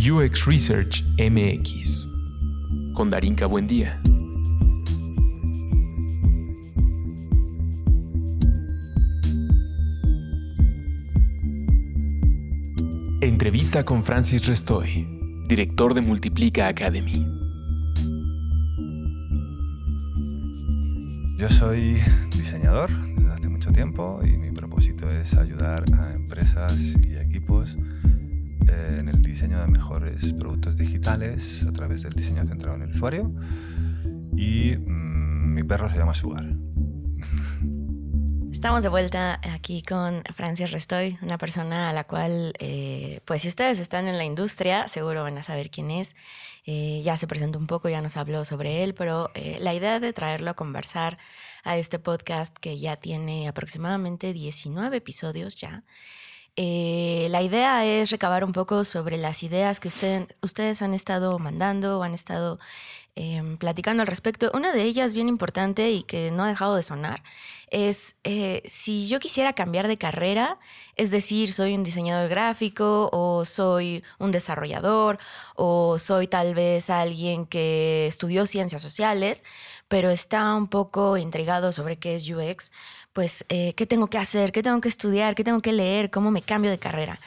UX Research MX con Darinka Buendía. Entrevista con Francis Restoy, director de Multiplica Academy. Yo soy diseñador desde hace mucho tiempo y mi propósito es ayudar a empresas y equipos en el diseño de mejores productos digitales a través del diseño centrado en el usuario. Y mm, mi perro se llama Sugar. Estamos de vuelta aquí con Francis Restoy, una persona a la cual, eh, pues si ustedes están en la industria, seguro van a saber quién es. Eh, ya se presentó un poco, ya nos habló sobre él, pero eh, la idea de traerlo a conversar a este podcast que ya tiene aproximadamente 19 episodios ya, la idea es recabar un poco sobre las ideas que ustedes han estado mandando o han estado Em, platicando al respecto. Una de ellas bien importante y que no ha dejado de sonar es eh, si yo quisiera cambiar de carrera, es decir, soy un diseñador gráfico o soy un desarrollador o soy tal vez alguien que estudió ciencias sociales, pero está un poco intrigado sobre qué es UX, pues, eh, ¿qué tengo que hacer? ¿Qué tengo que estudiar? ¿Qué tengo que leer? ¿Cómo me cambio de carrera?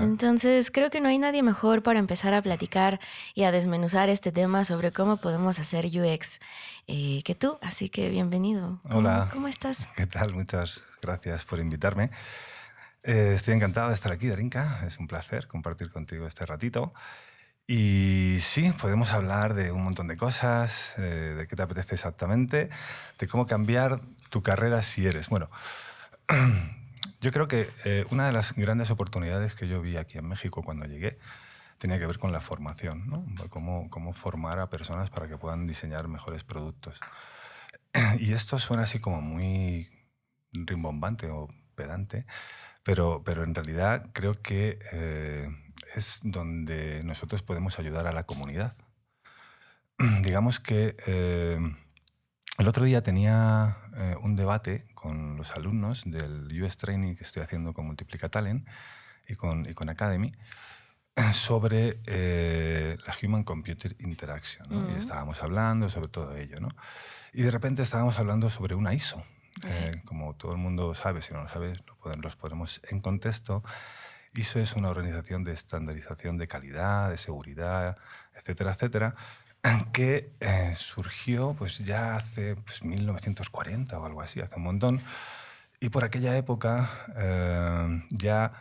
Entonces, creo que no hay nadie mejor para empezar a platicar y a desmenuzar este tema sobre cómo podemos hacer UX eh, que tú. Así que bienvenido. Hola. ¿Cómo, estás? ¿Qué tal? Muchas gracias por invitarme. Eh, estoy encantado de estar aquí, Darinka. Es un placer compartir contigo este ratito. Y sí, podemos hablar de un montón de cosas, de qué te apetece exactamente, de cómo cambiar tu carrera si eres. Bueno, yo creo que eh, una de las grandes oportunidades que yo vi aquí en México cuando llegué tenía que ver con la formación, ¿no? Cómo, cómo formar a personas para que puedan diseñar mejores productos. Y esto suena así como muy rimbombante o pedante, pero, pero en realidad creo que eh, es donde nosotros podemos ayudar a la comunidad. Digamos que eh, el otro día tenía eh, un debate con los alumnos del US Training que estoy haciendo con Multiplica Talent y con, y con Academy sobre eh, la Human Computer Interaction. Y estábamos hablando sobre todo ello. ¿no? Y de repente estábamos hablando sobre una ISO. Eh, como todo el mundo sabe, si no lo sabes, lo los ponemos en contexto. ISO es una organización de estandarización de calidad, de seguridad, etcétera, etcétera, que eh, surgió pues ya hace 1940 pues, o algo así, hace un montón. Y por aquella época eh, ya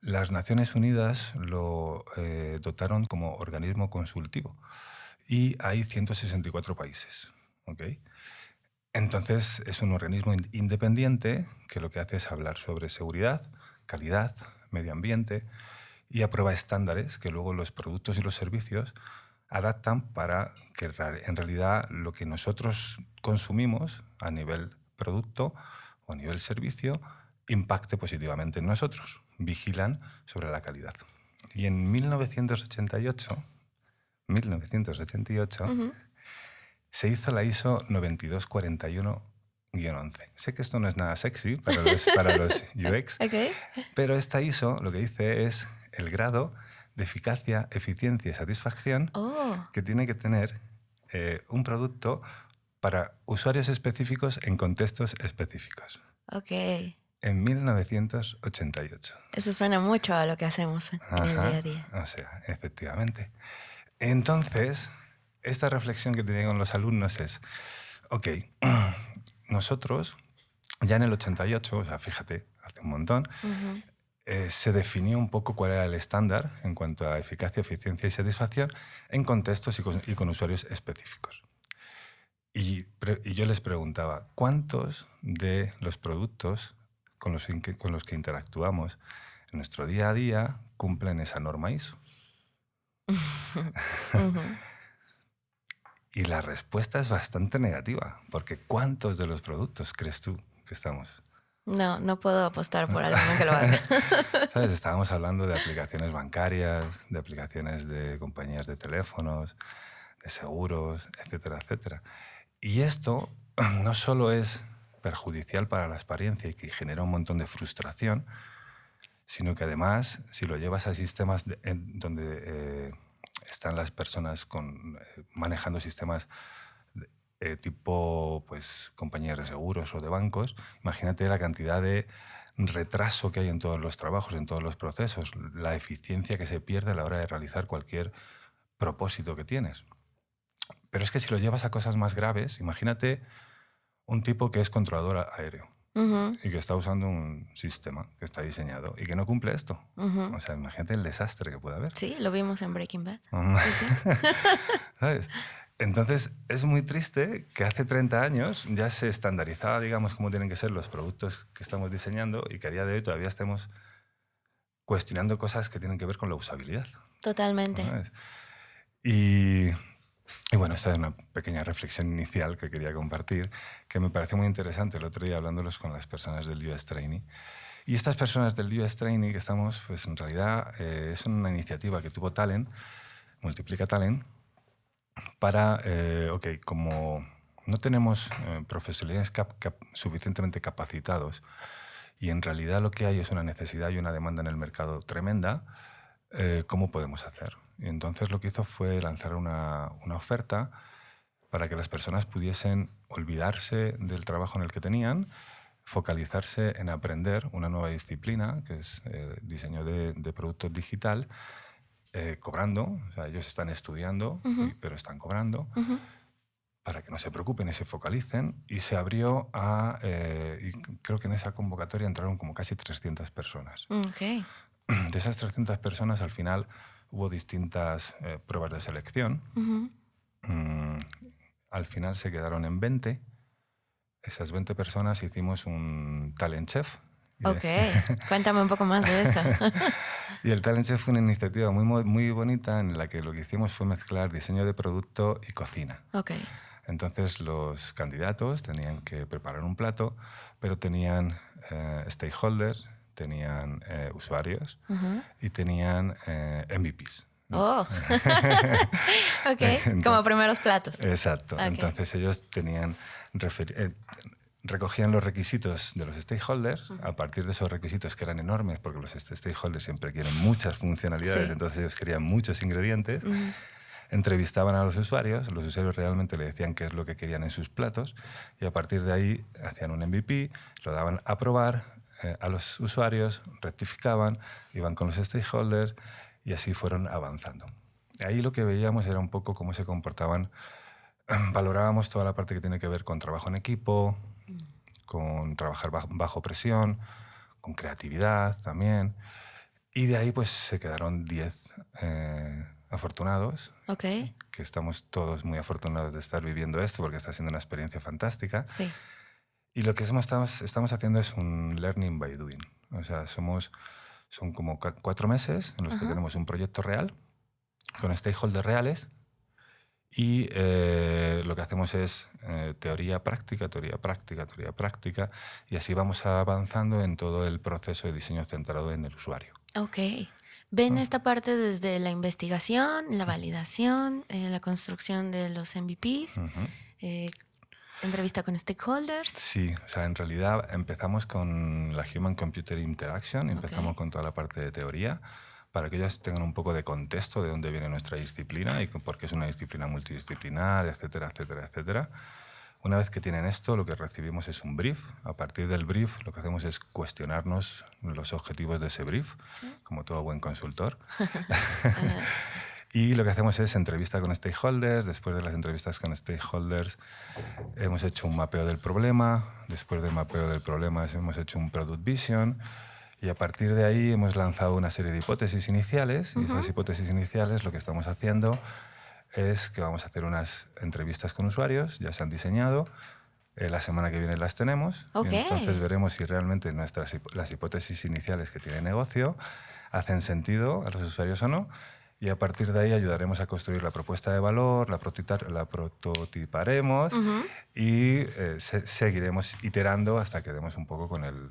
las Naciones Unidas lo eh, dotaron como organismo consultivo y hay 164 países. ¿okay? Entonces es un organismo independiente que lo que hace es hablar sobre seguridad, calidad, medio ambiente y aprueba estándares que luego los productos y los servicios adaptan para que en realidad lo que nosotros consumimos a nivel producto o a nivel servicio impacte positivamente en nosotros. Vigilan sobre la calidad. Y en 1988, 1988 se hizo la ISO 9241-11. Sé que esto no es nada sexy para los, para los UX, pero esta ISO lo que dice es el grado de eficacia, eficiencia y satisfacción oh. que tiene que tener eh, un producto para usuarios específicos en contextos específicos. Ok. En 1988. Eso suena mucho a lo que hacemos en el día a día. O sea, efectivamente. Entonces, esta reflexión que tenía con los alumnos es, ok, nosotros ya en el 88, o sea, fíjate, hace un montón, eh, se definió un poco cuál era el estándar en cuanto a eficacia, eficiencia y satisfacción en contextos y con, usuarios específicos. Y, yo les preguntaba, ¿cuántos de los productos con los, que, con los que interactuamos en nuestro día a día cumplen esa norma ISO? y la respuesta es bastante negativa, porque ¿cuántos de los productos crees tú que estamos no, no puedo apostar por alguien que lo haga. ¿Sabes? Estábamos hablando de aplicaciones bancarias, de aplicaciones de compañías de teléfonos, de seguros, etcétera, etcétera. Y esto no solo es perjudicial para la experiencia y que genera un montón de frustración, sino que además, si lo llevas a sistemas en donde eh, están las personas con, eh, manejando sistemas eh, tipo pues, compañías de seguros o de bancos, imagínate la cantidad de retraso que hay en todos los trabajos, en todos los procesos, la eficiencia que se pierde a la hora de realizar cualquier propósito que tienes. Pero es que si lo llevas a cosas más graves, imagínate un tipo que es controlador aéreo y que está usando un sistema que está diseñado y que no cumple esto. O sea, imagínate el desastre que puede haber. Sí, lo vimos en Breaking Bad. ¿Sabes? Entonces, es muy triste que hace 30 años ya se estandarizaba, digamos, cómo tienen que ser los productos que estamos diseñando y que a día de hoy todavía estemos cuestionando cosas que tienen que ver con la usabilidad. Totalmente. Y, y, bueno, esta es una pequeña reflexión inicial que quería compartir, que me pareció muy interesante el otro día hablándolos con las personas del US Training. Y estas personas del US Training que estamos, pues en realidad eh, es una iniciativa que tuvo Talent, Multiplica Talent, para, eh, ok, como no tenemos eh, profesionales suficientemente capacitados y en realidad lo que hay es una necesidad y una demanda en el mercado tremenda, eh, ¿cómo podemos hacer? Y entonces lo que hizo fue lanzar una, una, oferta para que las personas pudiesen olvidarse del trabajo en el que tenían, focalizarse en aprender una nueva disciplina, que es diseño de, de productos digital, eh, cobrando, o sea, ellos están estudiando, pero están cobrando, para que no se preocupen y se focalicen. Y se abrió a, eh, y creo que en esa convocatoria entraron como casi 300 personas. Okay. De esas 300 personas, al final hubo distintas eh, pruebas de selección. Mm, al final se quedaron en 20. Esas 20 personas hicimos un talent chef, Ok, cuéntame un poco más de eso. y el Talent Chef fue una iniciativa muy, muy bonita en la que lo que hicimos fue mezclar diseño de producto y cocina. Ok. Entonces los candidatos tenían que preparar un plato, pero tenían eh, stakeholders, tenían eh, usuarios y tenían eh, MVPs. Oh, ok, como primeros platos. Exacto. Entonces ellos tenían recogían los requisitos de los stakeholders, a partir de esos requisitos que eran enormes, porque los stakeholders siempre quieren muchas funcionalidades, entonces ellos querían muchos ingredientes, entrevistaban a los usuarios, los usuarios realmente le decían qué es lo que querían en sus platos, y a partir de ahí hacían un MVP, lo daban a probar eh, a los usuarios, rectificaban, iban con los stakeholders, y así fueron avanzando. Ahí lo que veíamos era un poco cómo se comportaban, valorábamos toda la parte que tiene que ver con trabajo en equipo, con trabajar bajo, presión, con creatividad también. Y de ahí pues se quedaron 10 eh, afortunados. Ok. Que estamos todos muy afortunados de estar viviendo esto porque está siendo una experiencia fantástica. Sí. Y lo que estamos, estamos haciendo es un learning by doing. O sea, somos, son como cuatro meses en los que tenemos un proyecto real con stakeholders reales y eh, lo que hacemos es eh, teoría práctica, teoría práctica, teoría práctica, y así vamos avanzando en todo el proceso de diseño centrado en el usuario. Ok. ¿Ven ah. esta parte desde la investigación, la validación, eh, la construcción de los MVPs? Entrevista con stakeholders. Sí, o sea, en realidad empezamos con la Human Computer Interaction, empezamos con toda la parte de teoría para que ellas tengan un poco de contexto de dónde viene nuestra disciplina y por qué es una disciplina multidisciplinar, etcétera, etcétera, etcétera. Una vez que tienen esto, lo que recibimos es un brief. A partir del brief, lo que hacemos es cuestionarnos los objetivos de ese brief, como todo buen consultor. y lo que hacemos es entrevista con stakeholders. Después de las entrevistas con stakeholders, hemos hecho un mapeo del problema. Después del mapeo del problema, hemos hecho un product vision. Y a partir de ahí hemos lanzado una serie de hipótesis iniciales. Y esas hipótesis iniciales lo que estamos haciendo es que vamos a hacer unas entrevistas con usuarios, ya se han diseñado, eh, la semana que viene las tenemos. Y entonces veremos si realmente nuestras las hipótesis iniciales que tiene negocio hacen sentido a los usuarios o no y a partir de ahí ayudaremos a construir la propuesta de valor, la, la prototiparemos y eh, seguiremos iterando hasta que demos un poco con el,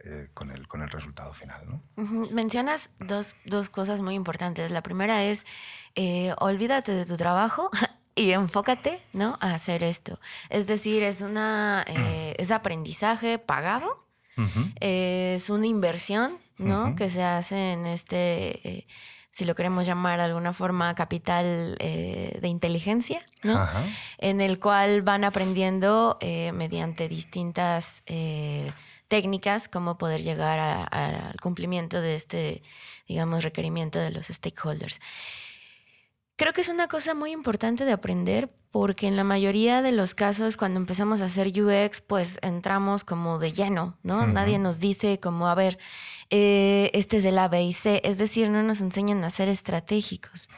eh, con, el, con el resultado final. Mencionas dos, dos, cosas muy importantes. La primera es, eh, olvídate de tu trabajo y enfócate ¿no? a hacer esto. Es decir, es, una, eh, es aprendizaje pagado, es una inversión ¿no? Que se hace en este, eh, si lo queremos llamar de alguna forma, capital eh, de inteligencia, ¿no? En el cual van aprendiendo eh, mediante distintas técnicas cómo poder llegar al cumplimiento de este, digamos, requerimiento de los stakeholders. Creo que es una cosa muy importante de aprender porque en la mayoría de los casos cuando empezamos a hacer UX pues entramos como de lleno, ¿no? Nadie nos dice como, a ver, eh, este es el A, B y C, es decir, no nos enseñan a ser estratégicos.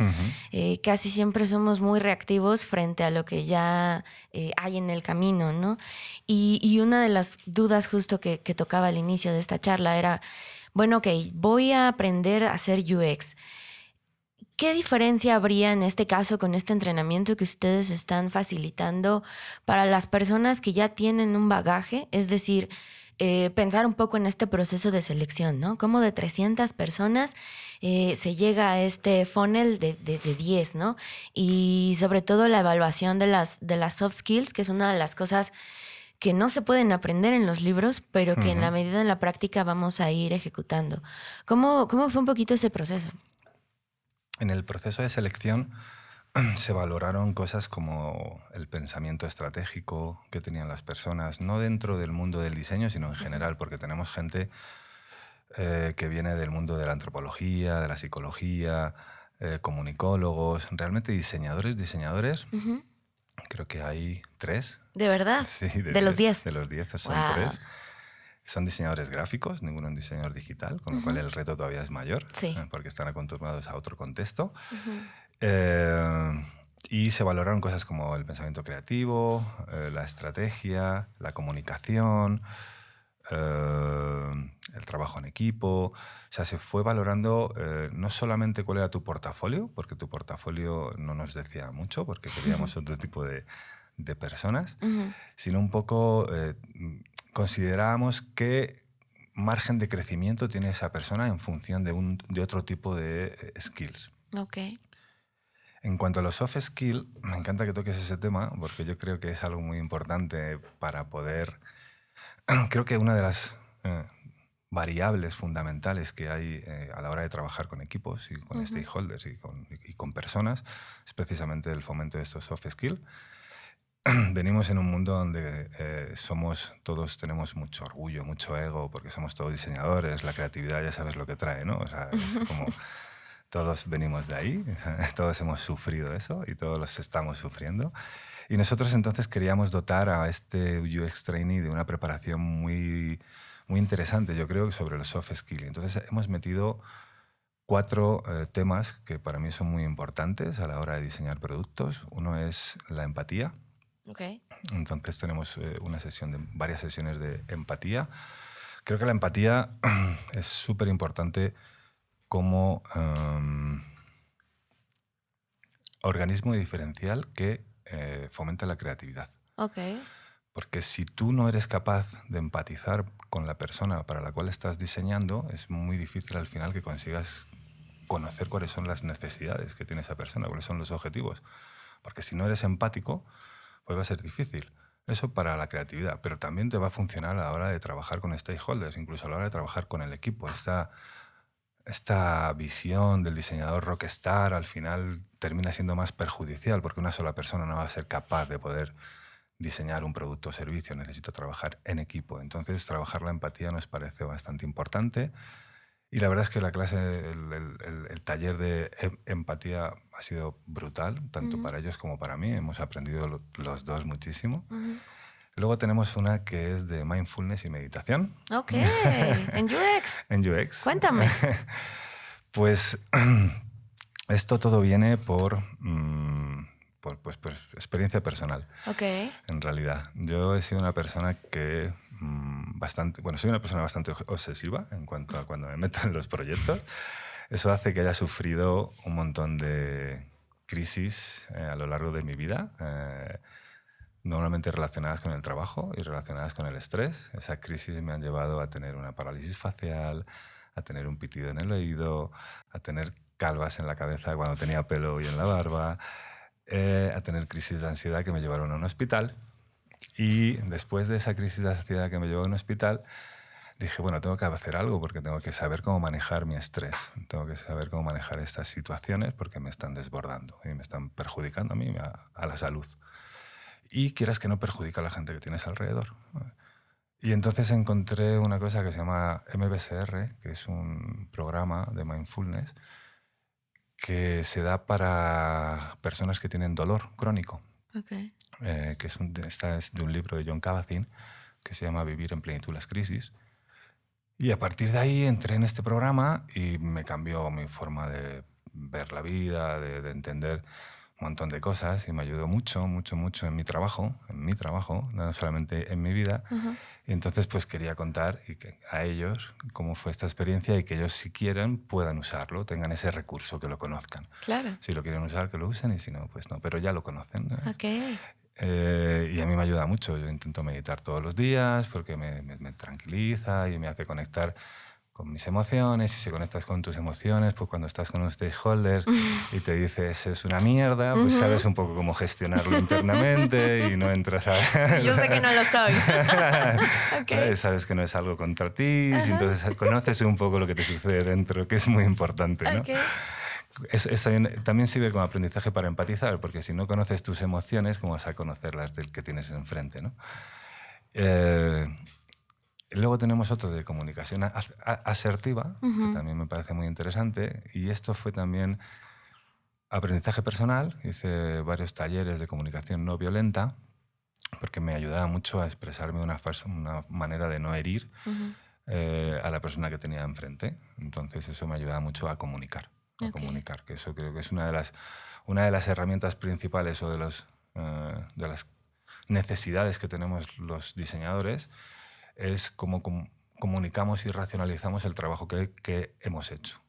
Eh, casi siempre somos muy reactivos frente a lo que ya eh, hay en el camino, ¿no? Y, una de las dudas justo que, que tocaba al inicio de esta charla era, bueno, ok, voy a aprender a hacer UX ¿Qué diferencia habría en este caso con este entrenamiento que ustedes están facilitando para las personas que ya tienen un bagaje? Es decir, eh, pensar un poco en este proceso de selección, ¿no? Como de 300 personas eh, se llega a este funnel de, de, 10, ¿no? Y sobre todo la evaluación de las, de las soft skills, que es una de las cosas que no se pueden aprender en los libros, pero que en la medida de la práctica vamos a ir ejecutando. ¿Cómo, ¿Cómo fue un poquito ese proceso? En el proceso de selección se valoraron cosas como el pensamiento estratégico que tenían las personas, no dentro del mundo del diseño, sino en general, porque tenemos gente eh, que viene del mundo de la antropología, de la psicología, eh, comunicólogos, realmente diseñadores, diseñadores. Creo que hay tres. ¿De verdad? Sí, de, los diez. De los diez son tres. Son diseñadores gráficos, ninguno es diseñador digital, con lo cual el reto todavía es mayor, eh, porque están acostumbrados a otro contexto. Eh, y se valoraron cosas como el pensamiento creativo, eh, la estrategia, la comunicación, el trabajo en equipo. O sea, se fue valorando no solamente cuál era tu portafolio, porque tu portafolio no nos decía mucho, porque queríamos otro tipo de, de personas, sino un poco considerábamos qué margen de crecimiento tiene esa persona en función de, un, de otro tipo de eh, skills. Ok. En cuanto a los soft skills, me encanta que toques ese tema porque yo creo que es algo muy importante para poder... Creo que una de las eh, variables fundamentales que hay eh, a la hora de trabajar con equipos y con stakeholders y con, y con, personas es precisamente el fomento de estos soft skills. venimos en un mundo donde eh, somos todos tenemos mucho orgullo, mucho ego, porque somos todos diseñadores, la creatividad ya sabes lo que trae, ¿no? O sea, es como todos venimos de ahí, todos hemos sufrido eso y todos los estamos sufriendo. Y nosotros entonces queríamos dotar a este UX Trainee de una preparación muy, muy interesante, yo creo, sobre los soft skills. Entonces hemos metido cuatro eh, temas que para mí son muy importantes a la hora de diseñar productos. Uno es la empatía, Okay. Entonces tenemos eh, una sesión de varias sesiones de empatía. Creo que la empatía es súper importante como um, organismo diferencial que eh, fomenta la creatividad. Okay. Porque si tú no eres capaz de empatizar con la persona para la cual estás diseñando, es muy difícil al final que consigas conocer cuáles son las necesidades que tiene esa persona, cuáles son los objetivos. Porque si no eres empático, pues va a ser difícil. Eso para la creatividad, pero también te va a funcionar a la hora de trabajar con stakeholders, incluso a la hora de trabajar con el equipo. Esta, esta visión del diseñador rockstar al final termina siendo más perjudicial porque una sola persona no va a ser capaz de poder diseñar un producto o servicio, necesita trabajar en equipo. Entonces, trabajar la empatía nos parece bastante importante. Y la verdad es que la clase, el, taller de em, empatía ha sido brutal, tanto para ellos como para mí. Hemos aprendido los dos muchísimo. Luego tenemos una que es de mindfulness y meditación. Ok, en UX. en UX. Cuéntame. pues esto todo viene por, mm, por, pues, por experiencia personal. Ok. En realidad, yo he sido una persona que bastante, bueno, soy una persona bastante obsesiva en cuanto a cuando me meto en los proyectos. Eso hace que haya sufrido un montón de crisis eh, a lo largo de mi vida, eh, normalmente relacionadas con el trabajo y relacionadas con el estrés. Esas crisis me han llevado a tener una parálisis facial, a tener un pitido en el oído, a tener calvas en la cabeza cuando tenía pelo y en la barba, eh, a tener crisis de ansiedad que me llevaron a un hospital y después de esa crisis de ansiedad que me llevó a un hospital, dije, bueno, tengo que hacer algo porque tengo que saber cómo manejar mi estrés, tengo que saber cómo manejar estas situaciones porque me están desbordando y me están perjudicando a mí, a, la salud. Y quieras que no perjudica a la gente que tienes alrededor. Y entonces encontré una cosa que se llama MBSR, que es un programa de mindfulness que se da para personas que tienen dolor crónico. Eh, que es un, esta es de un libro de John Kabat-Zinn que se llama Vivir en plenitud las crisis. Y a partir de ahí entré en este programa y me cambió mi forma de ver la vida, de, entender un montón de cosas y me ayudó mucho, mucho, mucho en mi trabajo, en mi trabajo, no solamente en mi vida. Y entonces pues quería contar a ellos cómo fue esta experiencia y que ellos si quieren puedan usarlo, tengan ese recurso, que lo conozcan. Claro. Si lo quieren usar, que lo usen y si no, pues no, pero ya lo conocen. Ok. Eh, y a mí me ayuda mucho. Yo intento meditar todos los días porque me, me, tranquiliza y me hace conectar con mis emociones. Y si conectas con tus emociones, pues cuando estás con un stakeholder y te dices es una mierda, pues sabes un poco cómo gestionarlo internamente y no entras a... Yo sé que no lo soy. okay. ¿Sabes? que no es algo contra ti, y entonces conoces un poco lo que te sucede dentro, que es muy importante. ¿no? es, también, sirve como aprendizaje para empatizar, porque si no conoces tus emociones, ¿cómo vas a conocer las del que tienes enfrente? ¿no? Eh, luego tenemos otro de comunicación asertiva, que también me parece muy interesante, y esto fue también aprendizaje personal. Hice varios talleres de comunicación no violenta, porque me ayudaba mucho a expresarme de una, una manera de no herir eh, a la persona que tenía enfrente. Entonces eso me ayudaba mucho a comunicar a comunicar, que eso creo que es una de las, una de las herramientas principales o de, los, eh, de las necesidades que tenemos los diseñadores, es cómo comunicamos y racionalizamos el trabajo que, que hemos hecho.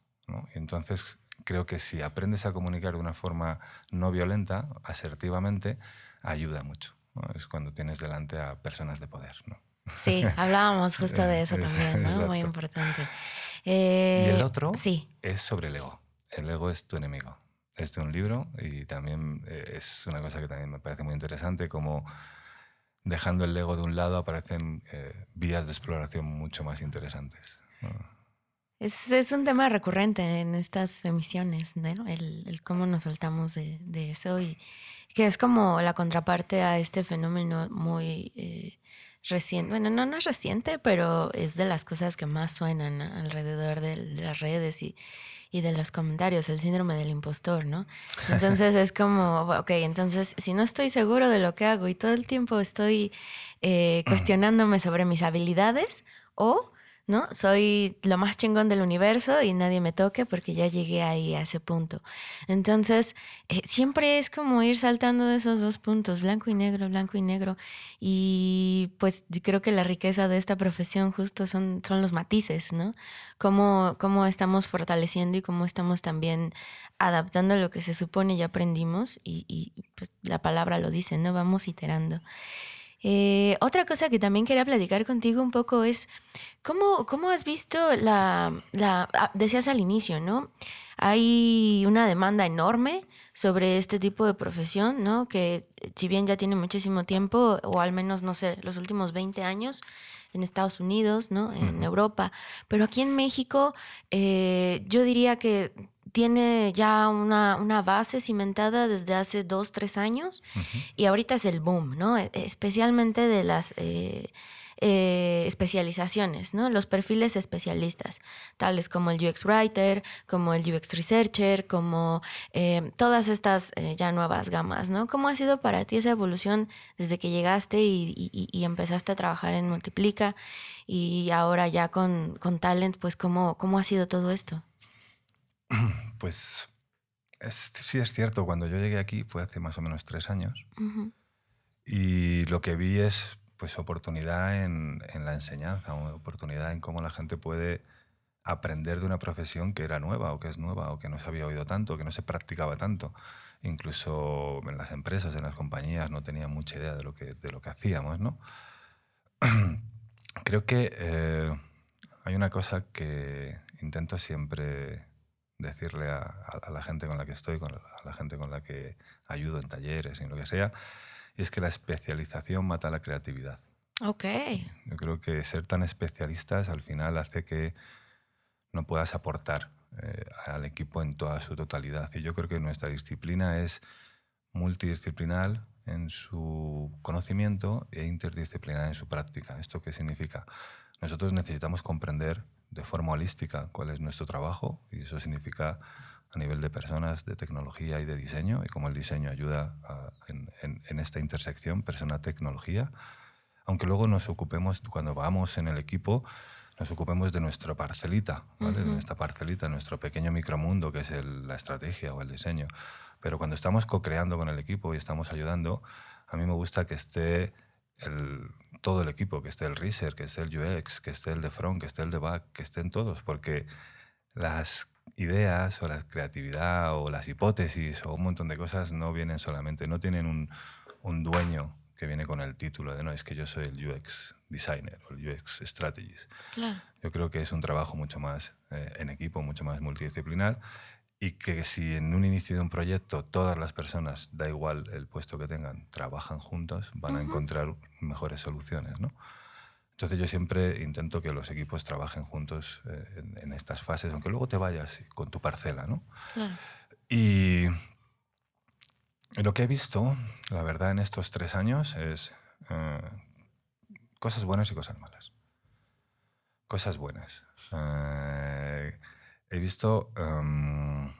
entonces creo que si aprendes a comunicar de una forma no violenta, asertivamente, ayuda mucho. Es cuando tienes delante a personas de poder. ¿no? Sí, hablábamos justo de eso también, ¿no? muy importante. y el eh, otro sí. es sobre el ego. El ego es tu enemigo. Es de un libro y también eh, es una cosa que también me parece muy interesante, como dejando el ego de un lado aparecen eh, vías de exploración mucho más interesantes. Es, es, un tema recurrente en estas emisiones, ¿no? el, el cómo nos soltamos de, de, eso y que es como la contraparte a este fenómeno muy eh, reciente. Bueno, no, no es reciente, pero es de las cosas que más suenan alrededor de las redes y, y de los comentarios, el síndrome del impostor, ¿no? Entonces es como, ok, entonces si no estoy seguro de lo que hago y todo el tiempo estoy eh, cuestionándome sobre mis habilidades o ¿no? Soy lo más chingón del universo y nadie me toque porque ya llegué ahí a ese punto. Entonces, eh, siempre es como ir saltando de esos dos puntos, blanco y negro, blanco y negro. Y pues creo que la riqueza de esta profesión justo son, son los matices, ¿no? Cómo, cómo estamos fortaleciendo y cómo estamos también adaptando lo que se supone ya aprendimos y, y pues la palabra lo dice, ¿no? Vamos iterando. Eh, otra cosa que también quería platicar contigo un poco es cómo, cómo has visto la, la, ah, decías al inicio, ¿no? Hay una demanda enorme sobre este tipo de profesión, ¿no? Que si bien ya tiene muchísimo tiempo, o al menos, no sé, los últimos 20 años, en Estados Unidos, ¿no? En Europa. Pero aquí en México, eh, yo diría que tiene ya una, una, base cimentada desde hace dos, tres años y ahorita es el boom, ¿no? E, especialmente de las eh, eh, especializaciones, ¿no? Los perfiles especialistas, tales como el UX Writer, como el UX Researcher, como eh, todas estas ya nuevas gamas, ¿no? ¿Cómo ha sido para ti esa evolución desde que llegaste y, y, empezaste a trabajar en Multiplica y ahora ya con, con Talent, pues cómo, cómo ha sido todo esto? Pues sí es cierto, cuando yo llegué aquí fue hace más o menos tres años y lo que vi es pues oportunidad en, la enseñanza, oportunidad en cómo la gente puede aprender de una profesión que era nueva o que es nueva o que no se había oído tanto, que no se practicaba tanto. Incluso en las empresas, en las compañías no tenían mucha idea de lo que, de lo que hacíamos. ¿no? Creo que eh, hay una cosa que intento siempre decirle a, la gente con la que estoy, con a la gente con la que ayudo en talleres, en lo que sea, y es que la especialización mata la creatividad. Ok. Yo creo que ser tan especialistas al final hace que no puedas aportar eh, al equipo en toda su totalidad. Y yo creo que nuestra disciplina es multidisciplinar en su conocimiento e interdisciplinar en su práctica. ¿Esto qué significa? Nosotros necesitamos comprender de forma holística cuál es nuestro trabajo y eso significa a nivel de personas, de tecnología y de diseño y cómo el diseño ayuda en, esta intersección persona-tecnología. Aunque luego nos ocupemos, cuando vamos en el equipo, nos ocupemos de nuestra parcelita, ¿vale? de nuestra parcelita, nuestro pequeño micromundo que es la estrategia o el diseño. Pero cuando estamos co-creando con el equipo y estamos ayudando, a mí me gusta que esté el, todo el equipo, que esté el research, que esté el UX, que esté el de front, que esté el de back, que estén todos, porque las ideas o la creatividad o las hipótesis o un montón de cosas no vienen solamente, no tienen un, un dueño que viene con el título de no, es que yo soy el UX designer o el UX strategist. Yo creo que es un trabajo mucho más eh, en equipo, mucho más multidisciplinar y que si en un inicio de un proyecto todas las personas, da igual el puesto que tengan, trabajan juntos, van a encontrar mejores soluciones, ¿no? Entonces yo siempre intento que los equipos trabajen juntos eh, en, estas fases, aunque luego te vayas con tu parcela, ¿no? Y lo que he visto, la verdad, en estos tres años es eh, cosas buenas y cosas malas. Cosas buenas. Eh, he visto em,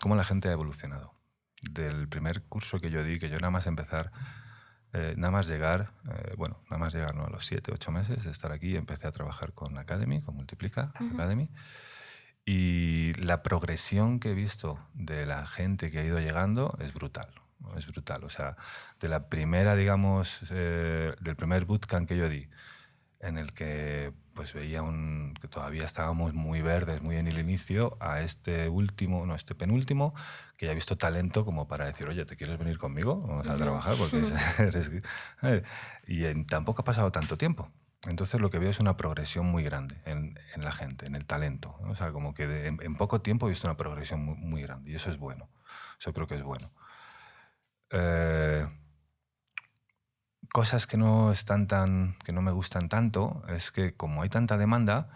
cómo la gente ha evolucionado. Del primer curso que yo di, que yo nada más empezar eh, nada más llegar, eh, bueno, nada más llegar ¿no? a los siete, ocho meses de estar aquí, empecé a trabajar con Academy, con Multiplica Academy. Y la progresión que he visto de la gente que ha ido llegando es brutal. Es brutal. O sea, de la primera, digamos, eh, del primer bootcamp que yo di, en el que pues veía un, que todavía estábamos muy verdes, muy en el inicio, a este último, no, este penúltimo, que ya he visto talento como para decir, oye, ¿te quieres venir conmigo? Vamos a trabajar porque eres... Y en, tampoco ha pasado tanto tiempo. Entonces lo que veo es una progresión muy grande en, la gente, en el talento. O sea, como que en, poco tiempo he visto una progresión muy, grande y eso es bueno. Eso creo que es bueno. Eh, cosas que no están tan, que no me gustan tanto, es que como hay tanta demanda,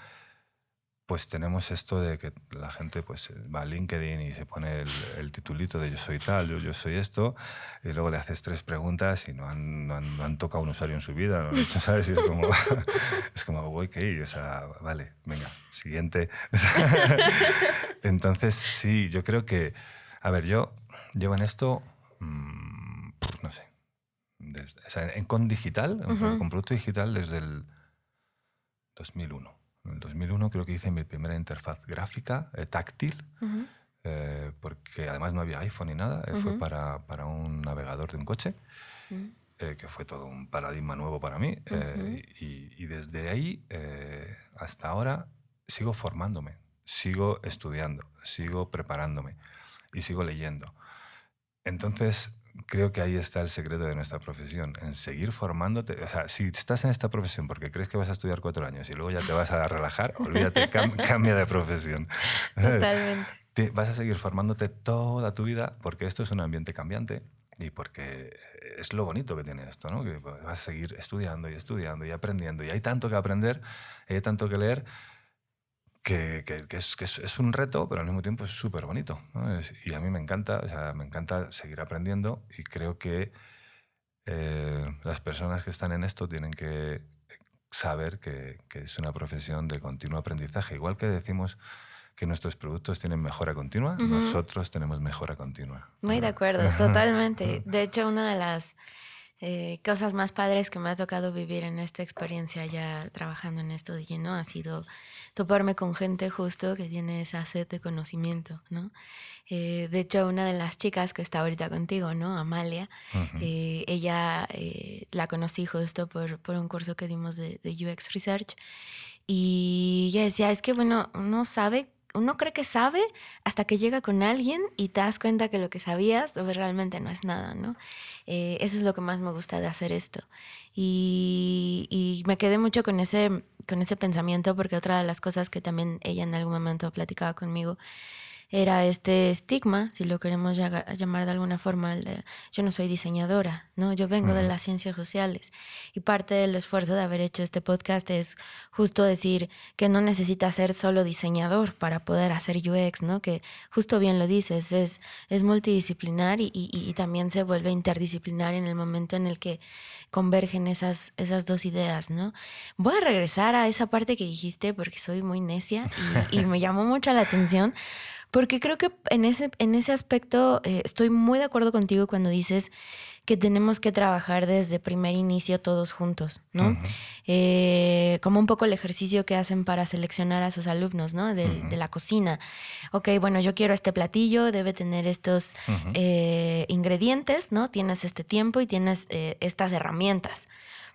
pues tenemos esto de que la gente pues va a LinkedIn y se pone el, titulito de yo soy tal, yo, yo, soy esto, y luego le haces tres preguntas y no han, no han, tocado un usuario en su vida, no han hecho, ¿sabes? Y es como, es como, ok, o sea, vale, venga, siguiente. Entonces, sí, yo creo que, a ver, yo llevo en esto, mmm, no sé, o sea, en, con digital, con producto digital desde el 2001. En el 2001 creo que hice mi primera interfaz gráfica eh, táctil, eh, porque además no había iPhone ni nada, eh, fue para, para, un navegador de un coche, que fue todo un paradigma nuevo para mí. Y, y, desde ahí hasta ahora sigo formándome, sigo estudiando, sigo preparándome y sigo leyendo. Entonces, creo que ahí está el secreto de nuestra profesión, en seguir formándote. O sea, si estás en esta profesión porque crees que vas a estudiar cuatro años y luego ya te vas a relajar, olvídate, cambia de profesión. Totalmente. vas a seguir formándote toda tu vida porque esto es un ambiente cambiante y porque es lo bonito que tiene esto, ¿no? Que vas a seguir estudiando y estudiando y aprendiendo y hay tanto que aprender, hay tanto que leer que, que, es, que es, un reto, pero al mismo tiempo es súper bonito. y a mí me encanta, o sea, me encanta seguir aprendiendo y creo que eh, las personas que están en esto tienen que saber que, que, es una profesión de continuo aprendizaje. Igual que decimos que nuestros productos tienen mejora continua, nosotros tenemos mejora continua. Muy de acuerdo, totalmente. De hecho, una de las eh, cosas más padres que me ha tocado vivir en esta experiencia ya trabajando en esto de lleno ha sido toparme con gente justo que tiene esa sed de conocimiento, ¿no? Eh, de hecho, una de las chicas que está ahorita contigo, ¿no? Amalia, eh, ella la conocí justo por, por, un curso que dimos de, de UX Research y ella decía, es que, bueno, uno sabe uno cree que sabe hasta que llega con alguien y te das cuenta que lo que sabías realmente no es nada, ¿no? Eh, eso es lo que más me gusta de hacer esto. Y, me quedé mucho con ese, con ese pensamiento porque otra de las cosas que también ella en algún momento platicaba conmigo era este estigma, si lo queremos llamar de alguna forma, de, yo no soy diseñadora, ¿no? Yo vengo de las ciencias sociales y parte del esfuerzo de haber hecho este podcast es justo decir que no necesitas ser solo diseñador para poder hacer UX, ¿no? Que justo bien lo dices, es, es multidisciplinar y, y, también se vuelve interdisciplinar en el momento en el que convergen esas, esas dos ideas, ¿no? Voy a regresar a esa parte que dijiste porque soy muy necia y, y me llamó mucho la atención porque creo que en ese, en ese aspecto eh, estoy muy de acuerdo contigo cuando dices que tenemos que trabajar desde primer inicio todos juntos, ¿no? Eh, como un poco el ejercicio que hacen para seleccionar a sus alumnos, ¿no? De, la cocina. Ok, bueno, yo quiero este platillo, debe tener estos eh, ingredientes, ¿no? Tienes este tiempo y tienes estas herramientas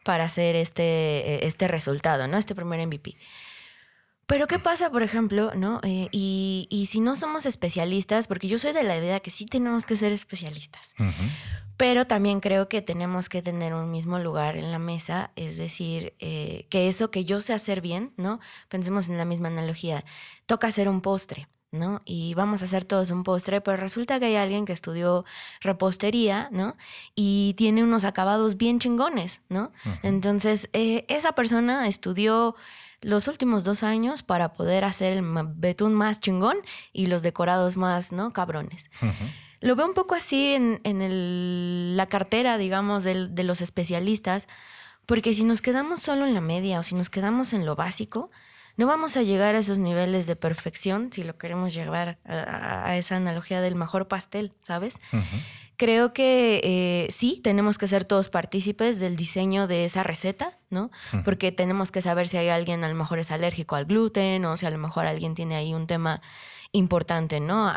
para hacer este, este resultado, ¿no? Este primer MVP. Pero ¿qué pasa, por ejemplo, no? Eh, y, si no somos especialistas, porque yo soy de la idea que sí tenemos que ser especialistas, pero también creo que tenemos que tener un mismo lugar en la mesa, es decir, eh, que eso que yo sé hacer bien, ¿no? Pensemos en la misma analogía, toca hacer un postre. ¿No? Y vamos a hacer todos un postre, pero resulta que hay alguien que estudió repostería, ¿no? Y tiene unos acabados bien chingones, ¿no? Entonces, eh, esa persona estudió los últimos dos años para poder hacer el betún más chingón y los decorados más, ¿no? Cabrones. Lo veo un poco así en, en la cartera, digamos, de, de los especialistas, porque si nos quedamos solo en la media o si nos quedamos en lo básico, no vamos a llegar a esos niveles de perfección si lo queremos llevar a, esa analogía del mejor pastel, ¿sabes? Creo que eh, sí, tenemos que ser todos partícipes del diseño de esa receta, ¿no? Porque tenemos que saber si hay alguien a lo mejor es alérgico al gluten o si a lo mejor alguien tiene ahí un tema importante, ¿no?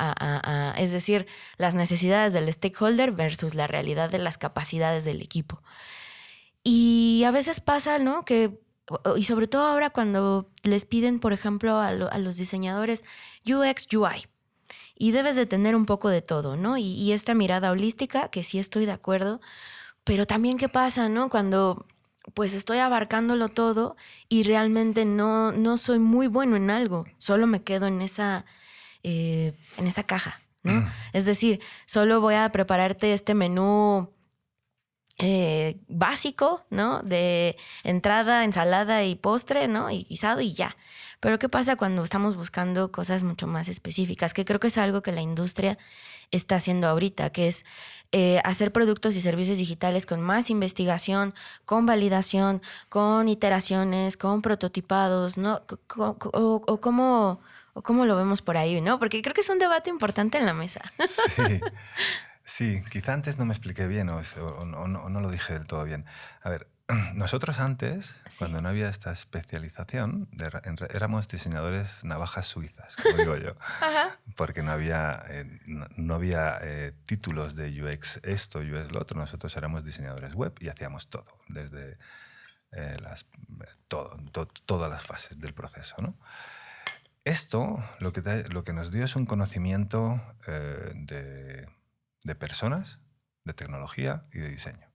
es decir, las necesidades del stakeholder versus la realidad de las capacidades del equipo. Y a veces pasa, ¿no? Que, y sobre todo ahora cuando les piden, por ejemplo, a los diseñadores UX, UI, y debes de tener un poco de todo, ¿no? Y, esta mirada holística, que sí estoy de acuerdo, pero también qué pasa, ¿no? Cuando pues estoy abarcándolo todo y realmente no, no soy muy bueno en algo, solo me quedo en esa, eh, en esa caja, ¿no? Mm. Es decir, solo voy a prepararte este menú eh, básico, ¿no? De entrada, ensalada y postre, ¿no? Y guisado y ya. Pero ¿qué pasa cuando estamos buscando cosas mucho más específicas? Que creo que es algo que la industria está haciendo ahorita, que es eh, hacer productos y servicios digitales con más investigación, con validación, con iteraciones, con prototipados, ¿no? O, o, cómo, o cómo lo vemos por ahí, ¿no? Porque creo que es un debate importante en la mesa. Sí. Sí, quizá antes no me expliqué bien o, no, lo dije del todo bien. A ver, nosotros antes, cuando no había esta especialización, éramos diseñadores navajas suizas, como digo yo, porque no había, eh, no, había eh, títulos de UX esto, UX lo otro, nosotros éramos diseñadores web y hacíamos todo, desde eh, las, todo, todas las fases del proceso. ¿no? Esto lo que, lo que nos dio es un conocimiento de de personas, de tecnología y de diseño.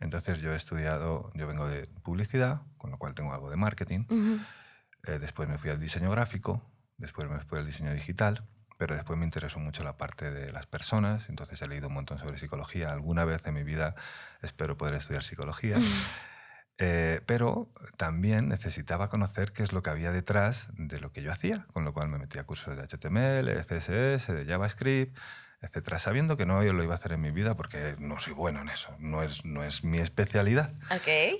Entonces yo he estudiado, yo vengo de publicidad, con lo cual tengo algo de marketing. Eh, después me fui al diseño gráfico, después me fui al diseño digital, pero después me interesó mucho la parte de las personas, entonces he leído un montón sobre psicología. Alguna vez en mi vida espero poder estudiar psicología. Eh, pero también necesitaba conocer qué es lo que había detrás de lo que yo hacía, con lo cual me metí a cursos de HTML, de CSS, de JavaScript, etcétera, sabiendo que no yo lo iba a hacer en mi vida porque no soy bueno en eso, no es, no es mi especialidad,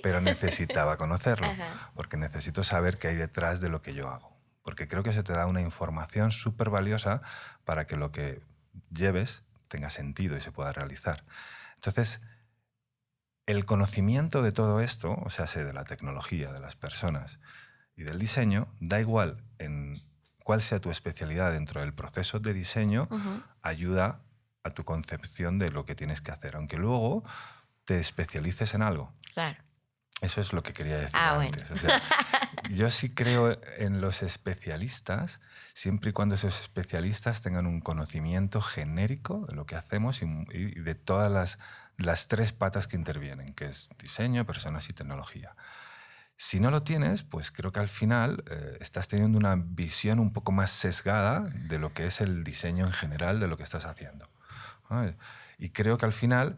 pero necesitaba conocerlo, porque necesito saber qué hay detrás de lo que yo hago, porque creo que se te da una información súper valiosa para que lo que lleves tenga sentido y se pueda realizar. Entonces, el conocimiento de todo esto, o sea, de la tecnología, de las personas y del diseño, da igual en cuál sea tu especialidad dentro del proceso de diseño, ayuda a tu concepción de lo que tienes que hacer, aunque luego te especialices en algo. Claro. Eso es lo que quería decir ah, antes. yo sí creo en los especialistas, siempre y cuando esos especialistas tengan un conocimiento genérico de lo que hacemos y, y de todas las, las tres patas que intervienen, que es diseño, personas y tecnología. Si no lo tienes, pues creo que al final eh, estás teniendo una visión un poco más sesgada de lo que es el diseño en general de lo que estás haciendo. Y creo que al final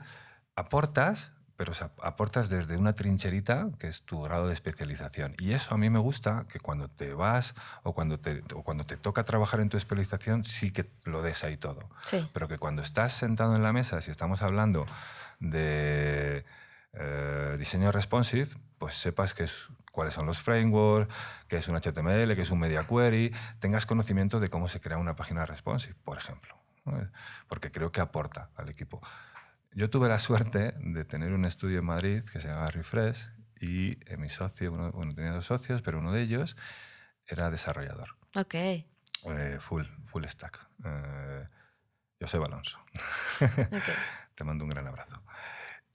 aportas, pero aportas desde una trincherita que es tu grado de especialización. Y eso a mí me gusta que cuando te vas o cuando te, o cuando te toca trabajar en tu especialización sí que lo des ahí todo. Pero que cuando estás sentado en la mesa, si estamos hablando de eh, diseño responsive, pues sepas que es, cuáles son los frameworks, qué es un HTML, qué es un media query, tengas conocimiento de cómo se crea una página responsive, por ejemplo. Porque creo que aporta al equipo. Yo tuve la suerte de tener un estudio en Madrid que se llama Refresh y eh, mi socio, bueno, tenía dos socios, pero uno de ellos era desarrollador. Ok. Eh, full, full stack. Eh, José Alonso. Te mando un gran abrazo.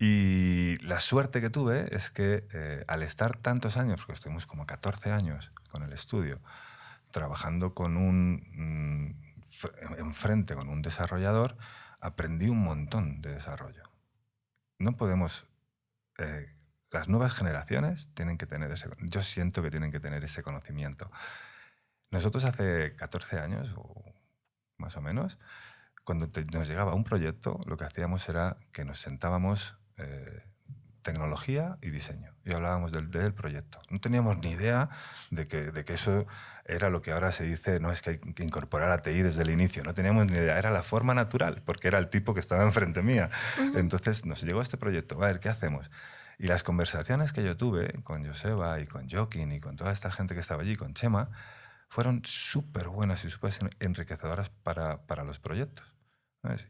Y la suerte que tuve es que eh, al estar tantos años, porque estuvimos como 14 años con el estudio, trabajando con un, mm, enfrente con un desarrollador, aprendí un montón de desarrollo. No podemos... Eh, las nuevas generaciones tienen que tener ese... Yo siento que tienen que tener ese conocimiento. Nosotros hace 14 años, o más o menos, cuando nos llegaba un proyecto, lo que hacíamos era que nos sentábamos eh, tecnología y diseño y hablábamos del, del, proyecto. No teníamos ni idea de que, de que eso era lo que ahora se dice, no es que hay que incorporar a TI desde el inicio, no teníamos ni idea, era la forma natural, porque era el tipo que estaba enfrente mía. Entonces nos llegó este proyecto, a ver, ¿qué hacemos? Y las conversaciones que yo tuve con Joseba y con Joaquín y con toda esta gente que estaba allí, con Chema, fueron súper buenas y súper enriquecedoras para, para los proyectos.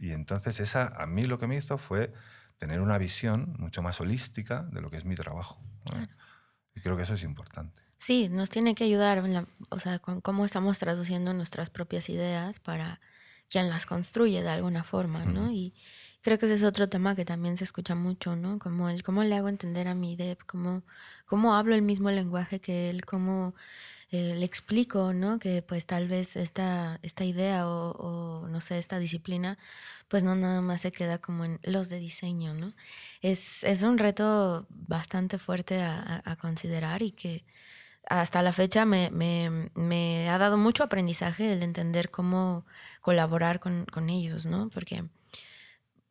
Y entonces esa, a mí lo que me hizo fue tener una visión mucho más holística de lo que es mi trabajo. Y creo que eso es importante. Sí, nos tiene que ayudar, o sea, con cómo estamos traduciendo nuestras propias ideas para quien las construye de alguna forma, ¿no? Y creo que ese es otro tema que también se escucha mucho, ¿no? Como el cómo le hago entender a mi DEP, cómo, cómo hablo el mismo lenguaje que él, cómo eh, le explico, ¿no? Que pues tal vez esta, esta idea o, no sé, esta disciplina, pues no nada más se queda como en los de diseño, ¿no? Es, es un reto bastante fuerte a considerar y que hasta la fecha me, me, me, ha dado mucho aprendizaje el entender cómo colaborar con, con ellos, ¿no? Porque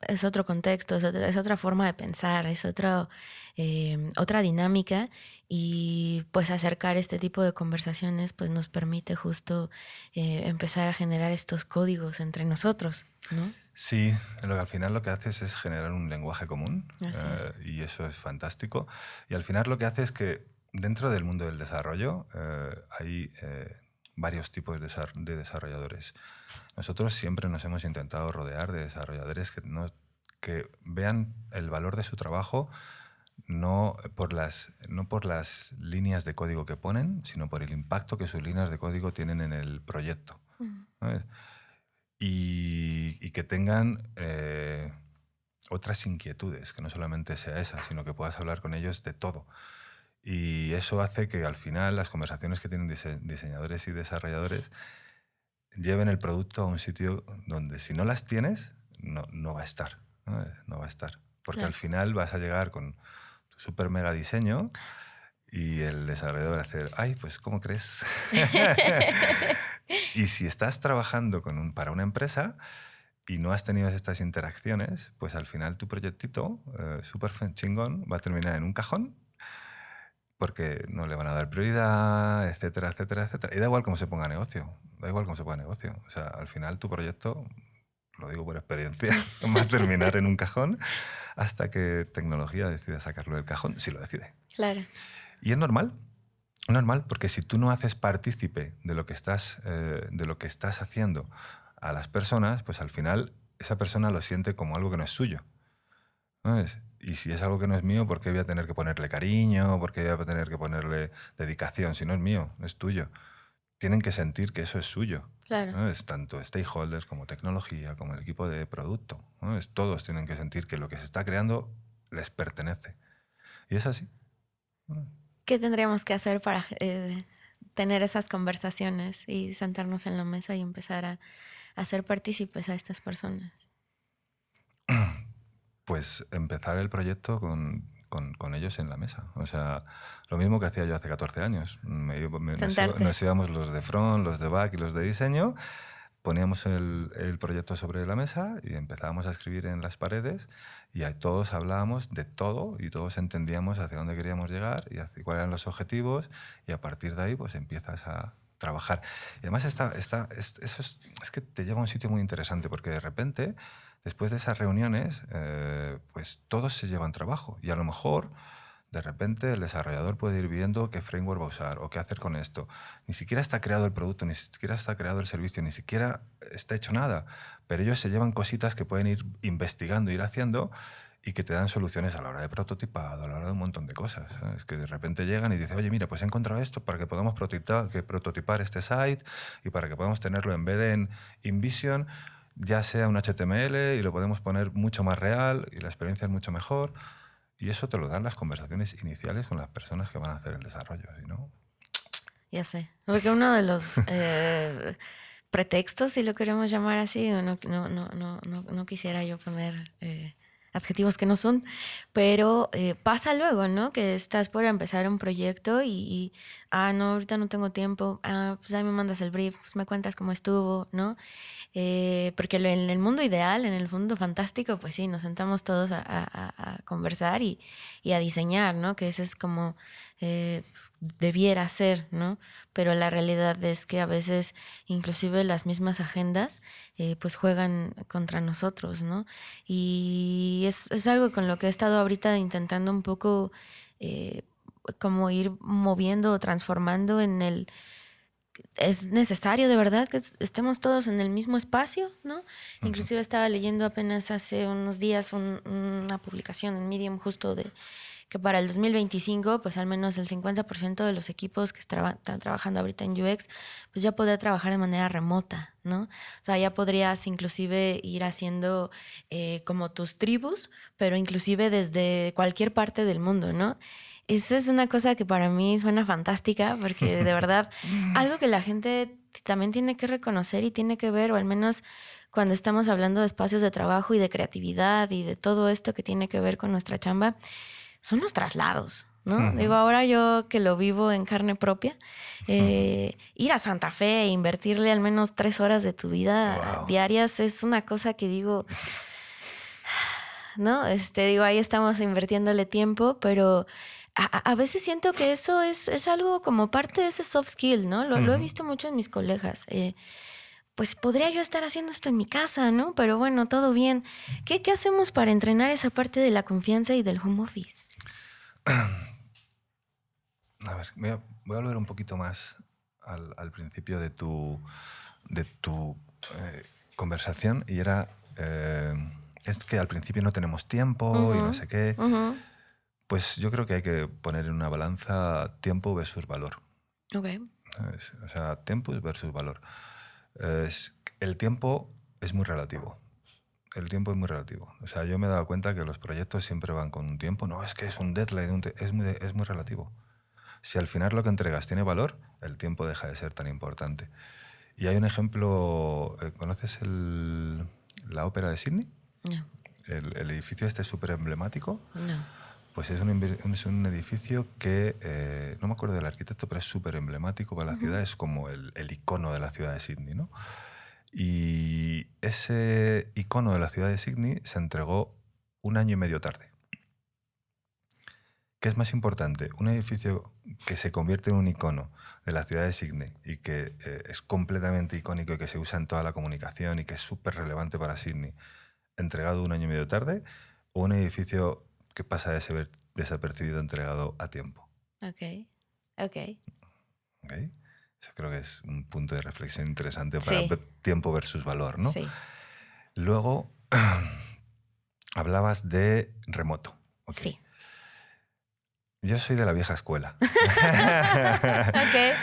es otro contexto, es otra, forma de pensar, es otro, eh, otra dinámica y pues acercar este tipo de conversaciones pues nos permite justo eh, empezar a generar estos códigos entre nosotros, ¿no? Sí, lo que al final lo que haces es generar un lenguaje común eh, y eso es fantástico y al final lo que hace es que dentro del mundo del desarrollo eh, hay varios tipos de, desarrolladores. Nosotros siempre nos hemos intentado rodear de desarrolladores que, no, que vean el valor de su trabajo no por, las, no por las líneas de código que ponen, sino por el impacto que sus líneas de código tienen en el proyecto. Y, que tengan eh, otras inquietudes, que no solamente sea esa, sino que puedas hablar con ellos de todo. Y eso hace que al final las conversaciones que tienen diseñadores y desarrolladores lleven el producto a un sitio donde si no las tienes, no, no va a estar. No, va a estar. Porque al final vas a llegar con tu super mega diseño y el desarrollador va a hacer, ay, pues ¿cómo crees? y si estás trabajando con un, para una empresa y no has tenido estas interacciones, pues al final tu proyectito eh, súper chingón va a terminar en un cajón porque no le van a dar prioridad, etcétera, etcétera, etcétera. Y da igual cómo se ponga negocio, da igual cómo se ponga negocio. O sea, al final tu proyecto, lo digo por experiencia, va a terminar en un cajón hasta que tecnología decida sacarlo del cajón, si lo decide. Claro. Y es normal, es normal, porque si tú no haces partícipe de lo que estás, eh, de lo que estás haciendo a las personas, pues al final esa persona lo siente como algo que no es suyo. ¿sabes? Y si es algo que no es mío, ¿por qué voy a tener que ponerle cariño? ¿Por qué voy a tener que ponerle dedicación? Si no es mío, es tuyo. Tienen que sentir que eso es suyo. Claro. Es tanto stakeholders como tecnología, como el equipo de producto. Es, todos tienen que sentir que lo que se está creando les pertenece. Y es así. ¿Qué tendríamos que hacer para eh, tener esas conversaciones y sentarnos en la mesa y empezar a, a hacer partícipes a estas personas? Pues empezar el proyecto con con, con, ellos en la mesa. O sea, lo mismo que hacía yo hace 14 años. Me, me, Sentarte. nos, íbamos los de front, los de back y los de diseño, poníamos el, el, proyecto sobre la mesa y empezábamos a escribir en las paredes y ahí todos hablábamos de todo y todos entendíamos hacia dónde queríamos llegar y hacia, cuáles eran los objetivos y a partir de ahí pues empiezas a trabajar. Y además está, está, es, eso es, es que te lleva a un sitio muy interesante porque de repente después de esas reuniones, eh, pues todos se llevan trabajo y a lo mejor de repente el desarrollador puede ir viendo qué framework va a usar o qué hacer con esto. Ni siquiera está creado el producto, ni siquiera está creado el servicio, ni siquiera está hecho nada, pero ellos se llevan cositas que pueden ir investigando, ir haciendo y que te dan soluciones a la hora de prototipado, a la hora de un montón de cosas. Es que de repente llegan y dicen, oye, mira, pues he encontrado esto para que podamos prototipar, este site y para que podamos tenerlo en vez de en InVision ya sea un HTML y lo podemos poner mucho más real y la experiencia es mucho mejor. Y eso te lo dan las conversaciones iniciales con las personas que van a hacer el desarrollo, ¿sí, ¿no? Ya sé. Porque uno de los eh, pretextos, si lo queremos llamar así, no, no, no, no, no quisiera yo poner eh, adjetivos que no son, pero eh, pasa luego, ¿no? Que estás por empezar un proyecto y, y, ah, no, ahorita no tengo tiempo, ah, pues ahí me mandas el brief, pues me cuentas cómo estuvo, ¿no? Eh, porque en el mundo ideal, en el mundo fantástico, pues sí, nos sentamos todos a, a, a conversar y, y, a diseñar, ¿no? Que ese es como eh, debiera ser, ¿no? Pero la realidad es que a veces inclusive las mismas agendas eh, pues juegan contra nosotros, ¿no? Y es, es, algo con lo que he estado ahorita intentando un poco eh, como ir moviendo o transformando en el... Es necesario de verdad que estemos todos en el mismo espacio, ¿no? Uh -huh. Inclusive estaba leyendo apenas hace unos días un, una publicación en Medium justo de que para el 2025, pues al menos el 50% de los equipos que traba, están trabajando ahorita en UX, pues ya podrá trabajar de manera remota, ¿no? O sea, ya podrías inclusive ir haciendo eh, como tus tribus, pero inclusive desde cualquier parte del mundo, ¿no? Esa es una cosa que para mí suena fantástica, porque de verdad, algo que la gente también tiene que reconocer y tiene que ver, o al menos cuando estamos hablando de espacios de trabajo y de creatividad y de todo esto que tiene que ver con nuestra chamba, son los traslados. ¿no? Uh -huh. Digo, ahora yo que lo vivo en carne propia, eh, uh -huh. ir a Santa Fe e invertirle al menos tres horas de tu vida wow. diarias es una cosa que digo, ¿no? Este, digo, ahí estamos invirtiéndole tiempo, pero a, a veces siento que eso es, es, algo como parte de ese soft skill, ¿no? Lo, uh -huh. lo he visto mucho en mis colegas. Eh, pues podría yo estar haciendo esto en mi casa, ¿no? Pero bueno, todo bien. ¿Qué, qué hacemos para entrenar esa parte de la confianza y del home office? A ver, voy a, voy a volver un poquito más al, al, principio de tu, de tu eh, conversación y era, eh, es que al principio no tenemos tiempo uh -huh. y no sé qué. Uh -huh. Pues yo creo que hay que poner en una balanza tiempo versus valor. Ok. O sea, tiempo versus valor. Es, el tiempo es muy relativo el tiempo es muy relativo. O sea, yo me he dado cuenta que los proyectos siempre van con un tiempo. No, es que es un deadline, un es, muy, es muy relativo. Si al final lo que entregas tiene valor, el tiempo deja de ser tan importante. Y hay un ejemplo, eh, ¿conoces el, la ópera de Sydney? No. El, el edificio este súper emblemático. No. Pues es un, es un edificio que, eh, no me acuerdo del arquitecto, pero es súper emblemático para la uh -huh. ciudad, es como el, el, icono de la ciudad de Sydney, ¿no? Y ese icono de la ciudad de Sydney se entregó un año y medio tarde. ¿Qué es más importante? Un edificio que se convierte en un icono de la ciudad de Sydney y que eh, es completamente icónico y que se usa en toda la comunicación y que es súper relevante para Sydney, entregado un año y medio tarde, o un edificio que pasa de ser desapercibido entregado a tiempo. Ok, ok. Ok. Eso creo que es un punto de reflexión interesante para sí. tiempo versus valor, ¿no? Sí. Luego, hablabas de remoto. Okay. Sí. Yo soy de la vieja escuela. okay.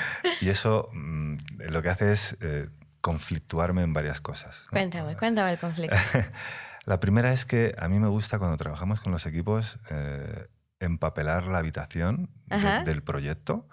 Y eso mmm, lo que hace es eh, conflictuarme en varias cosas. ¿no? Cuéntame, cuéntame el conflicto. la primera es que a mí me gusta cuando trabajamos con los equipos eh, empapelar la habitación de, del proyecto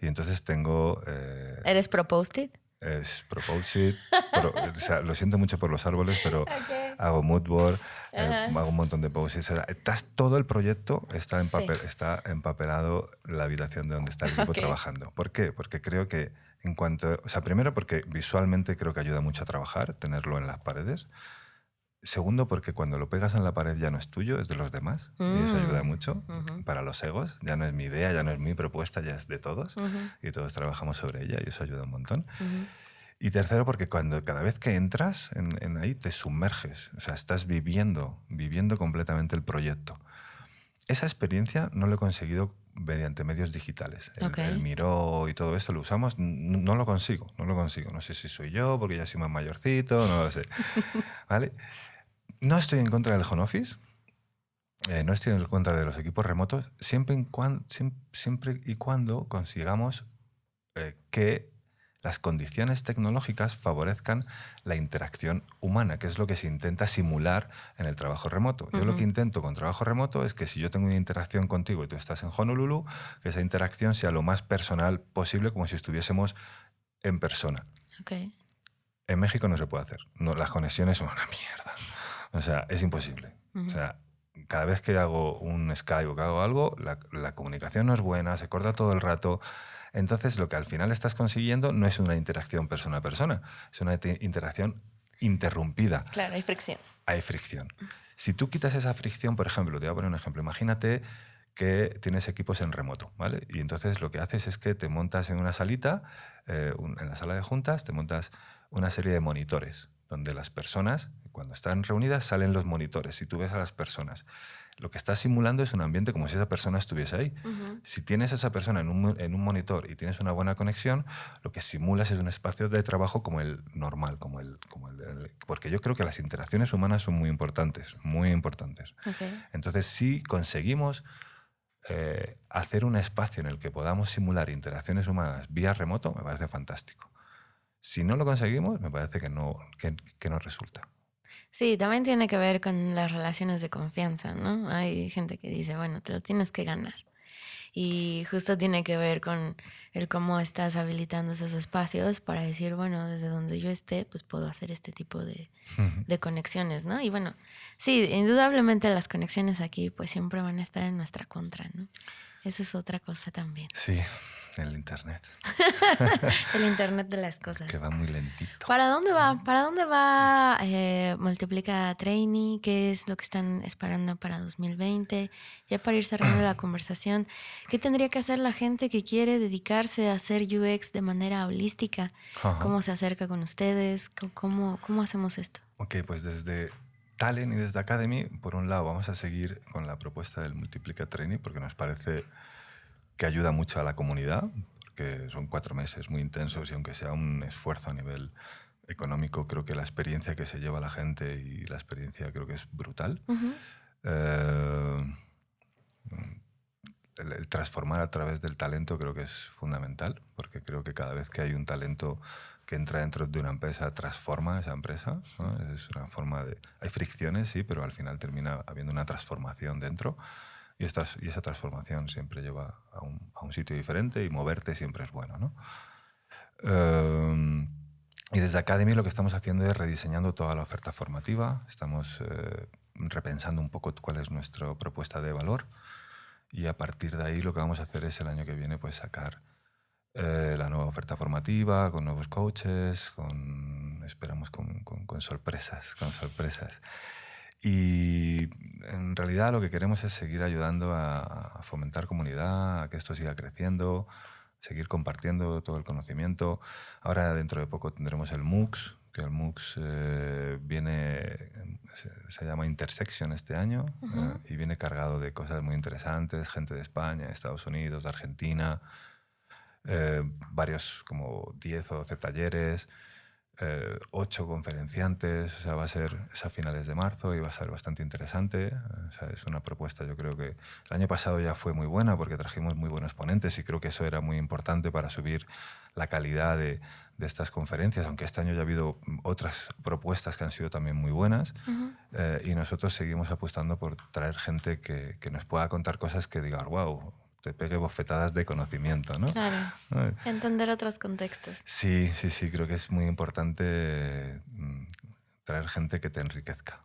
y entonces tengo... Eh, ¿Eres proposed Es proposed. pro, o sea, lo siento mucho por los árboles, pero okay. hago mood board, eh, hago un montón de posts. estás, todo el proyecto está, en papel, está empapelado la habitación de donde está el equipo trabajando. ¿Por qué? Porque creo que en cuanto, o sea, primero porque visualmente creo que ayuda mucho a trabajar, tenerlo en las paredes. Segundo, porque cuando lo pegas en la pared ya no es tuyo, es de los demás. Y eso ayuda mm, mucho para los egos. Ya no es mi idea, ya no es mi propuesta, ya es de todos. Y todos trabajamos sobre ella y eso ayuda un montón. Y tercero, porque cuando cada vez que entras en, ahí te sumerges. O sea, estás viviendo, viviendo completamente el proyecto. Esa experiencia no lo he conseguido mediante medios digitales. El, Miro y todo esto lo usamos, no, lo consigo, no lo consigo. No sé si soy yo, porque ya soy más mayorcito, no lo sé. ¿Vale? No estoy en contra del home office, eh, no estoy en contra de los equipos remotos, siempre, y cuando, siempre y cuando consigamos eh, que las condiciones tecnológicas favorezcan la interacción humana, que es lo que se intenta simular en el trabajo remoto. Yo lo que intento con trabajo remoto es que si yo tengo una interacción contigo y tú estás en Honolulu, que esa interacción sea lo más personal posible, como si estuviésemos en persona. En México no se puede hacer. No, las conexiones son una mierda. O sea, es imposible. O sea, cada vez que hago un Skype o que hago algo, la, comunicación no es buena, se corta todo el rato. Entonces, lo que al final estás consiguiendo no es una interacción persona a persona, es una interacción interrumpida. Claro, hay fricción. Hay fricción. Si tú quitas esa fricción, por ejemplo, te voy a poner un ejemplo. Imagínate que tienes equipos en remoto, ¿vale? Y entonces lo que haces es que te montas en una salita, eh, en la sala de juntas, te montas una serie de monitores donde las personas cuando están reunidas salen los monitores y tú ves a las personas. Lo que estás simulando es un ambiente como si esa persona estuviese ahí. Si tienes a esa persona en un, en un, monitor y tienes una buena conexión, lo que simulas es un espacio de trabajo como el normal, como el, como el, porque yo creo que las interacciones humanas son muy importantes, muy importantes. Entonces, si conseguimos eh, hacer un espacio en el que podamos simular interacciones humanas vía remoto, me parece fantástico. Si no lo conseguimos, me parece que no, que, que no resulta. Sí, también tiene que ver con las relaciones de confianza, ¿no? Hay gente que dice, bueno, te lo tienes que ganar. Y justo tiene que ver con el cómo estás habilitando esos espacios para decir, bueno, desde donde yo esté, pues puedo hacer este tipo de, de conexiones, ¿no? Y bueno, sí, indudablemente las conexiones aquí pues siempre van a estar en nuestra contra, ¿no? Esa es otra cosa también. Sí, el Internet. el Internet de las cosas. Que va muy lentito. ¿Para dónde va? ¿Para dónde va eh, Multiplica Trainee? ¿Qué es lo que están esperando para 2020? Ya para ir cerrando la conversación, ¿qué tendría que hacer la gente que quiere dedicarse a hacer UX de manera holística? ¿Cómo se acerca con ustedes? ¿Cómo, ¿Cómo hacemos esto? Ok, pues desde Talent y desde Academy, por un lado, vamos a seguir con la propuesta del Multiplica Training porque nos parece que ayuda mucho a la comunidad, porque son cuatro meses muy intensos y aunque sea un esfuerzo a nivel económico, creo que la experiencia que se lleva la gente y la experiencia creo que es brutal. Eh, el, transformar a través del talento creo que es fundamental, porque creo que cada vez que hay un talento que entra dentro de una empresa, transforma esa empresa. Es una forma de... Hay fricciones, sí, pero al final termina habiendo una transformación dentro. Y, y esa transformación siempre lleva a un, sitio diferente y moverte siempre es bueno. ¿no? Em, y desde Academy lo que estamos haciendo es rediseñando toda la oferta formativa, estamos eh, repensando un poco cuál es nuestra propuesta de valor y a partir de ahí lo que vamos a hacer es el año que viene pues sacar eh, la nueva oferta formativa con nuevos coaches, con, esperamos con sorpresas, con sorpresas. Y en realidad lo que queremos es seguir ayudando a, fomentar comunidad, a que esto siga creciendo, seguir compartiendo todo el conocimiento. Ahora dentro de poco tendremos el MOOCs, que el MOOCs eh, viene, se, llama Intersection este año eh, y viene cargado de cosas muy interesantes, gente de España, Estados Unidos, de Argentina, eh, varios como 10 o 12 talleres. Eh, ocho conferenciantes, o sea, va a ser a finales de marzo y va a ser bastante interesante. O sea, es una propuesta, yo creo que el año pasado ya fue muy buena porque trajimos muy buenos ponentes y creo que eso era muy importante para subir la calidad de, de estas conferencias, aunque este año ya ha habido otras propuestas que han sido también muy buenas eh, y nosotros seguimos apostando por traer gente que, que nos pueda contar cosas que diga, wow, te pegue bofetadas de conocimiento, ¿no? Claro. Entender otros contextos. Sí, sí, sí, creo que es muy importante mm, traer gente que te enriquezca.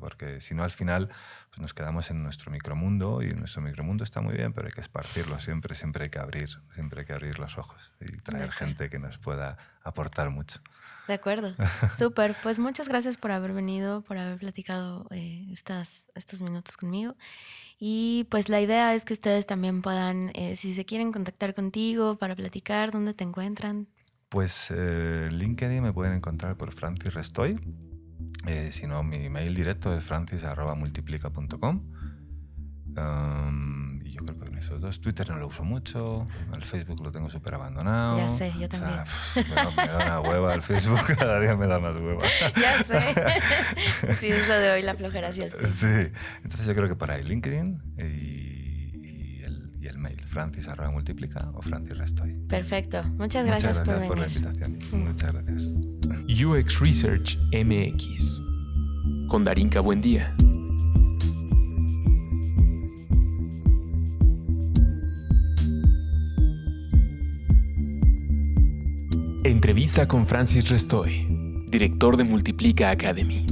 porque si no, al final pues nos quedamos en nuestro micromundo y nuestro micromundo está muy bien, pero hay que esparcirlo siempre, siempre hay que abrir, siempre hay que abrir los ojos y traer gente que nos pueda aportar mucho. De acuerdo, súper. Pues muchas gracias por haber venido, por haber platicado eh, estas, estos minutos conmigo. Y pues la idea es que ustedes también puedan, eh, si se quieren contactar contigo para platicar, ¿dónde te encuentran? Pues eh, LinkedIn me pueden encontrar por Francis Restoy. Eh, si no, mi email directo es francis.multiplica.com. Um, yo creo que en esos dos. Twitter no lo uso mucho. El Facebook lo tengo súper abandonado. Ya sé, yo también. me, da, una hueva el Facebook, cada día me da más hueva. ya sé. sí, es lo de hoy, la flojera hacia el Facebook. Sí, entonces yo creo que para ahí LinkedIn y mail, francis multiplica o francis restoy. Perfecto. Muchas gracias, Muchas gracias por, la invitación. Muchas gracias. UX Research MX. Con Darinka Buen Entrevista con Francis Restoy, director de Multiplica Academy.